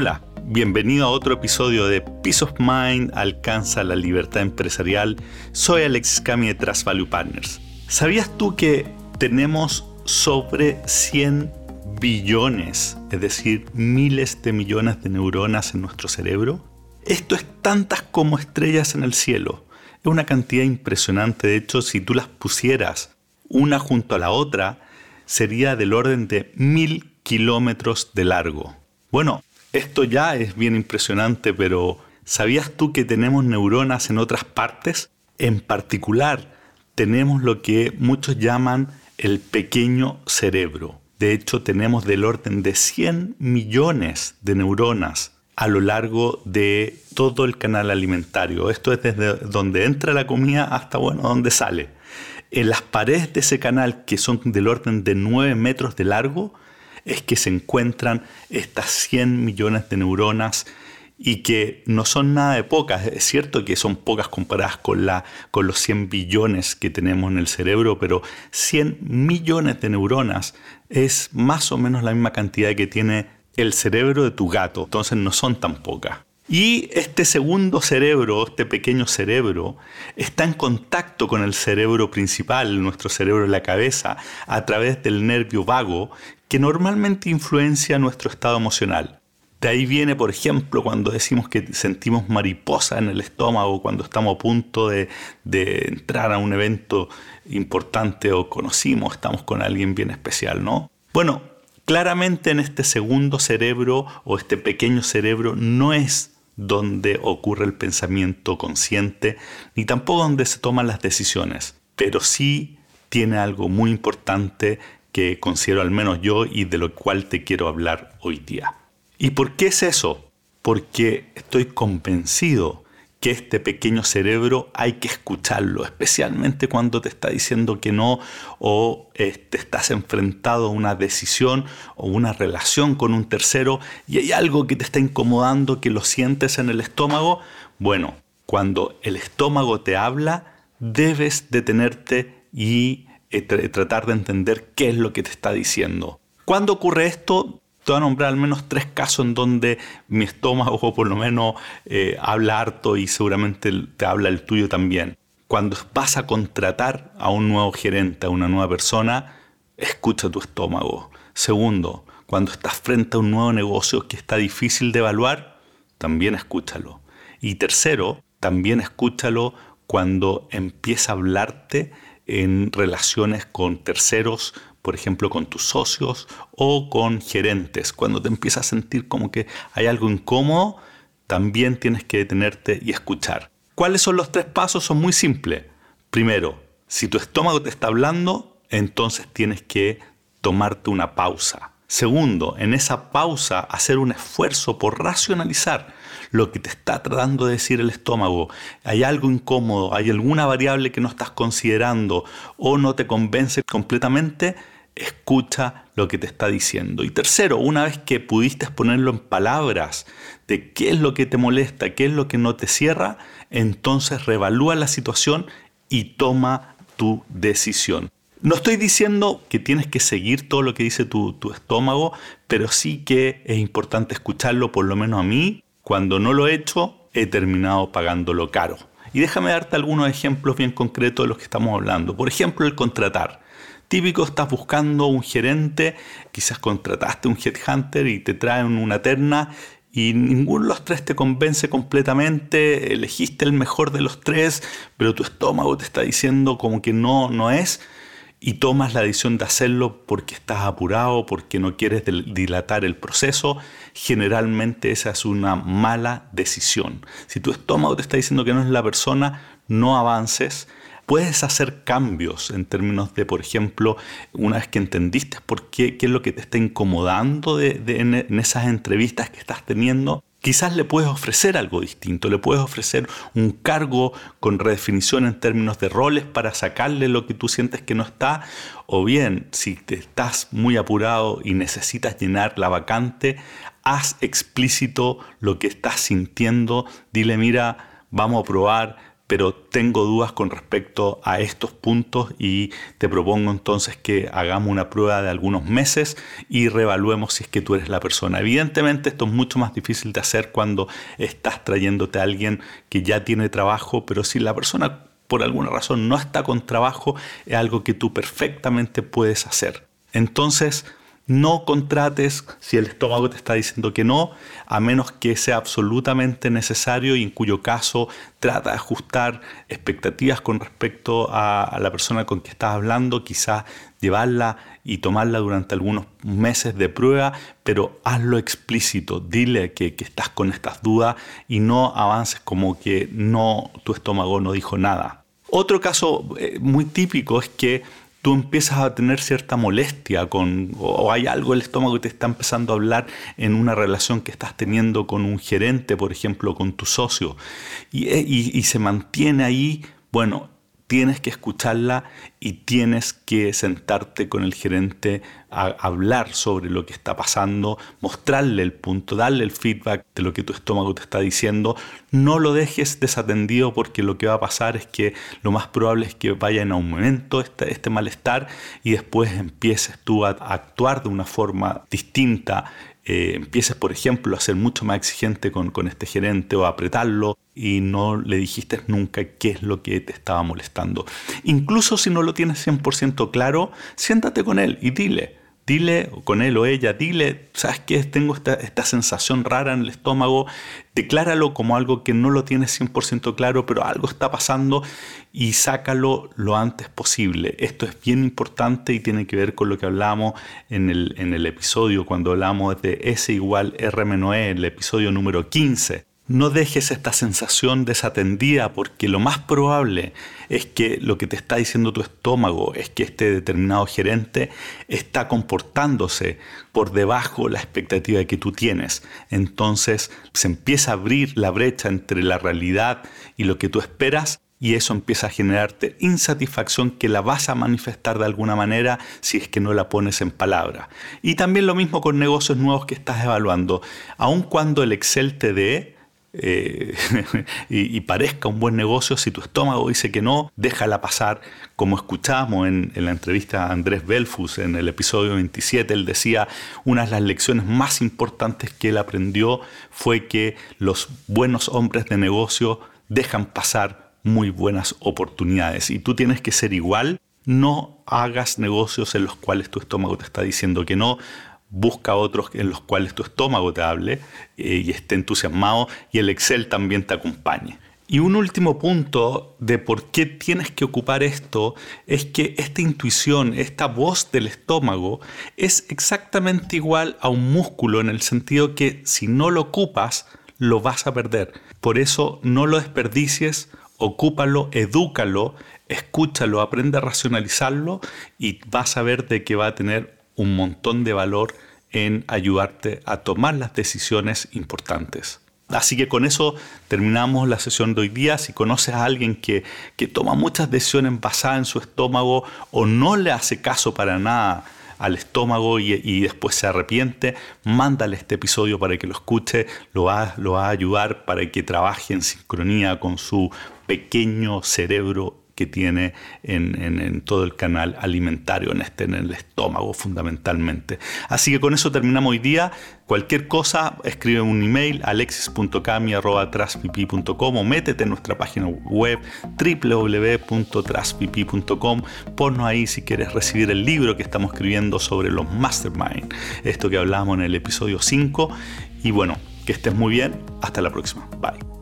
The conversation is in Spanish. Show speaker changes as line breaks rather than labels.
Hola, bienvenido a otro episodio de Peace of Mind alcanza la libertad empresarial. Soy Alexis Cami de Trust Value Partners. ¿Sabías tú que tenemos sobre 100 billones, es decir, miles de millones de neuronas en nuestro cerebro? Esto es tantas como estrellas en el cielo. Es una cantidad impresionante. De hecho, si tú las pusieras una junto a la otra, sería del orden de mil kilómetros de largo. Bueno, esto ya es bien impresionante, pero ¿sabías tú que tenemos neuronas en otras partes? En particular, tenemos lo que muchos llaman el pequeño cerebro. De hecho, tenemos del orden de 100 millones de neuronas a lo largo de todo el canal alimentario. Esto es desde donde entra la comida hasta, bueno, donde sale. En las paredes de ese canal, que son del orden de 9 metros de largo, es que se encuentran estas 100 millones de neuronas y que no son nada de pocas. Es cierto que son pocas comparadas con, la, con los 100 billones que tenemos en el cerebro, pero 100 millones de neuronas es más o menos la misma cantidad que tiene el cerebro de tu gato. Entonces no son tan pocas. Y este segundo cerebro, este pequeño cerebro, está en contacto con el cerebro principal, nuestro cerebro en la cabeza, a través del nervio vago, que normalmente influencia nuestro estado emocional. De ahí viene, por ejemplo, cuando decimos que sentimos mariposa en el estómago, cuando estamos a punto de, de entrar a un evento importante o conocimos, estamos con alguien bien especial, ¿no? Bueno, claramente en este segundo cerebro o este pequeño cerebro no es donde ocurre el pensamiento consciente, ni tampoco donde se toman las decisiones, pero sí tiene algo muy importante que considero al menos yo y de lo cual te quiero hablar hoy día. ¿Y por qué es eso? Porque estoy convencido que este pequeño cerebro hay que escucharlo, especialmente cuando te está diciendo que no o te este, estás enfrentado a una decisión o una relación con un tercero y hay algo que te está incomodando, que lo sientes en el estómago. Bueno, cuando el estómago te habla, debes detenerte y eh, tratar de entender qué es lo que te está diciendo. ¿Cuándo ocurre esto? te voy a nombrar al menos tres casos en donde mi estómago por lo menos eh, habla harto y seguramente te habla el tuyo también. Cuando vas a contratar a un nuevo gerente, a una nueva persona, escucha tu estómago. Segundo, cuando estás frente a un nuevo negocio que está difícil de evaluar, también escúchalo. Y tercero, también escúchalo cuando empieza a hablarte en relaciones con terceros por ejemplo, con tus socios o con gerentes. Cuando te empiezas a sentir como que hay algo incómodo, también tienes que detenerte y escuchar. ¿Cuáles son los tres pasos? Son muy simples. Primero, si tu estómago te está hablando, entonces tienes que tomarte una pausa. Segundo, en esa pausa hacer un esfuerzo por racionalizar lo que te está tratando de decir el estómago, hay algo incómodo, hay alguna variable que no estás considerando o no te convence completamente, escucha lo que te está diciendo. Y tercero, una vez que pudiste ponerlo en palabras de qué es lo que te molesta, qué es lo que no te cierra, entonces revalúa la situación y toma tu decisión. No estoy diciendo que tienes que seguir todo lo que dice tu, tu, estómago, pero sí que es importante escucharlo, por lo menos a mí, cuando no lo he hecho, he terminado pagándolo caro. Y déjame darte algunos ejemplos bien concretos de los que estamos hablando. Por ejemplo, el contratar. Típico, estás buscando un gerente, quizás contrataste un headhunter y te traen una terna y ninguno de los tres te convence completamente, elegiste el mejor de los tres, pero tu estómago te está diciendo como que no, no es y tomas la decisión de hacerlo porque estás apurado, porque no quieres dilatar el proceso, generalmente esa es una mala decisión. Si tu estómago te está diciendo que no es la persona, no avances. Puedes hacer cambios en términos de, por ejemplo, una vez que entendiste por qué, es lo que te está incomodando en esas entrevistas que estás teniendo, Quizás le puedes ofrecer algo distinto, le puedes ofrecer un cargo con redefinición en términos de roles para sacarle lo que tú sientes que no está, o bien si te estás muy apurado y necesitas llenar la vacante, haz explícito lo que estás sintiendo, dile mira, vamos a probar pero tengo dudas con respecto a estos puntos y te propongo entonces que hagamos una prueba de algunos meses y reevaluemos si es que tú eres la persona. Evidentemente esto es mucho más difícil de hacer cuando estás trayéndote a alguien que ya tiene trabajo, pero si la persona por alguna razón no está con trabajo, es algo que tú perfectamente puedes hacer. Entonces, no contrates si el estómago te está diciendo que no, a menos que sea absolutamente necesario y en cuyo caso trata de ajustar expectativas con respecto a, la persona con que estás hablando, quizás llevarla y tomarla durante algunos meses de prueba, pero hazlo explícito, dile que, que estás con estas dudas y no avances como que no, tu estómago no dijo nada. Otro caso eh, muy típico es que tú empiezas a tener cierta molestia con, o hay algo en el estómago que te está empezando a hablar en una relación que estás teniendo con un gerente, por ejemplo, con tu socio, y, eh, y se mantiene ahí, bueno, tienes que escucharla y tienes que sentarte con el gerente a hablar sobre lo que está pasando, mostrarle el punto, darle el feedback de lo que tu estómago te está diciendo. No lo dejes desatendido porque lo que va a pasar es que lo más probable es que vaya en aumento este, este malestar y después empieces tú a actuar de una forma distinta eh, empieces, por ejemplo, a ser mucho más exigente con, con, este gerente o a apretarlo y no le dijiste nunca qué es lo que te estaba molestando. Incluso si no lo tienes 100% claro, siéntate con él y dile, dile con él o ella, dile, ¿sabes qué? Tengo esta, esta sensación rara en el estómago, decláralo como algo que no lo tienes 100% claro, pero algo está pasando y sácalo lo antes posible. Esto es bien importante y tiene que ver con lo que hablamos en el, en el episodio cuando hablamos de S igual R menos E, el episodio número 15. No dejes esta sensación desatendida porque lo más probable es que lo que te está diciendo tu estómago es que este determinado gerente está comportándose por debajo de la expectativa que tú tienes. Entonces se empieza a abrir la brecha entre la realidad y lo que tú esperas y eso empieza a generarte insatisfacción que la vas a manifestar de alguna manera si es que no la pones en palabra. Y también lo mismo con negocios nuevos que estás evaluando. Aun cuando el Excel te dé eh, y, parezca un buen negocio, si tu estómago dice que no, déjala pasar. Como escuchamos en, la entrevista a Andrés Belfus en el episodio 27, él decía, una de las lecciones más importantes que él aprendió fue que los buenos hombres de negocio dejan pasar muy buenas oportunidades y tú tienes que ser igual. No hagas negocios en los cuales tu estómago te está diciendo que no, busca otros en los cuales tu estómago te hable eh, y esté entusiasmado y el Excel también te acompañe. Y un último punto de por qué tienes que ocupar esto es que esta intuición, esta voz del estómago, es exactamente igual a un músculo en el sentido que si no lo ocupas, lo vas a perder. Por eso no lo desperdicies, ocúpalo, edúcalo, escúchalo, aprende a racionalizarlo y vas a ver de que va a tener un montón de valor en ayudarte a tomar las decisiones importantes. Así que con eso terminamos la sesión de hoy día. Si conoces a alguien que, toma muchas decisiones basadas en su estómago o no le hace caso para nada al estómago y, después se arrepiente, mándale este episodio para que lo escuche, lo va, lo va a ayudar para que trabaje en sincronía con su pequeño cerebro que tiene en, todo el canal alimentario, en, este, en el estómago fundamentalmente. Así que con eso terminamos hoy día. Cualquier cosa, escribe un email alexis.cami.com o métete en nuestra página web www.traspipi.com. Ponnos ahí si quieres recibir el libro que estamos escribiendo sobre los mastermind, esto que hablamos en el episodio 5. Y bueno, que estés muy bien. Hasta la próxima. Bye.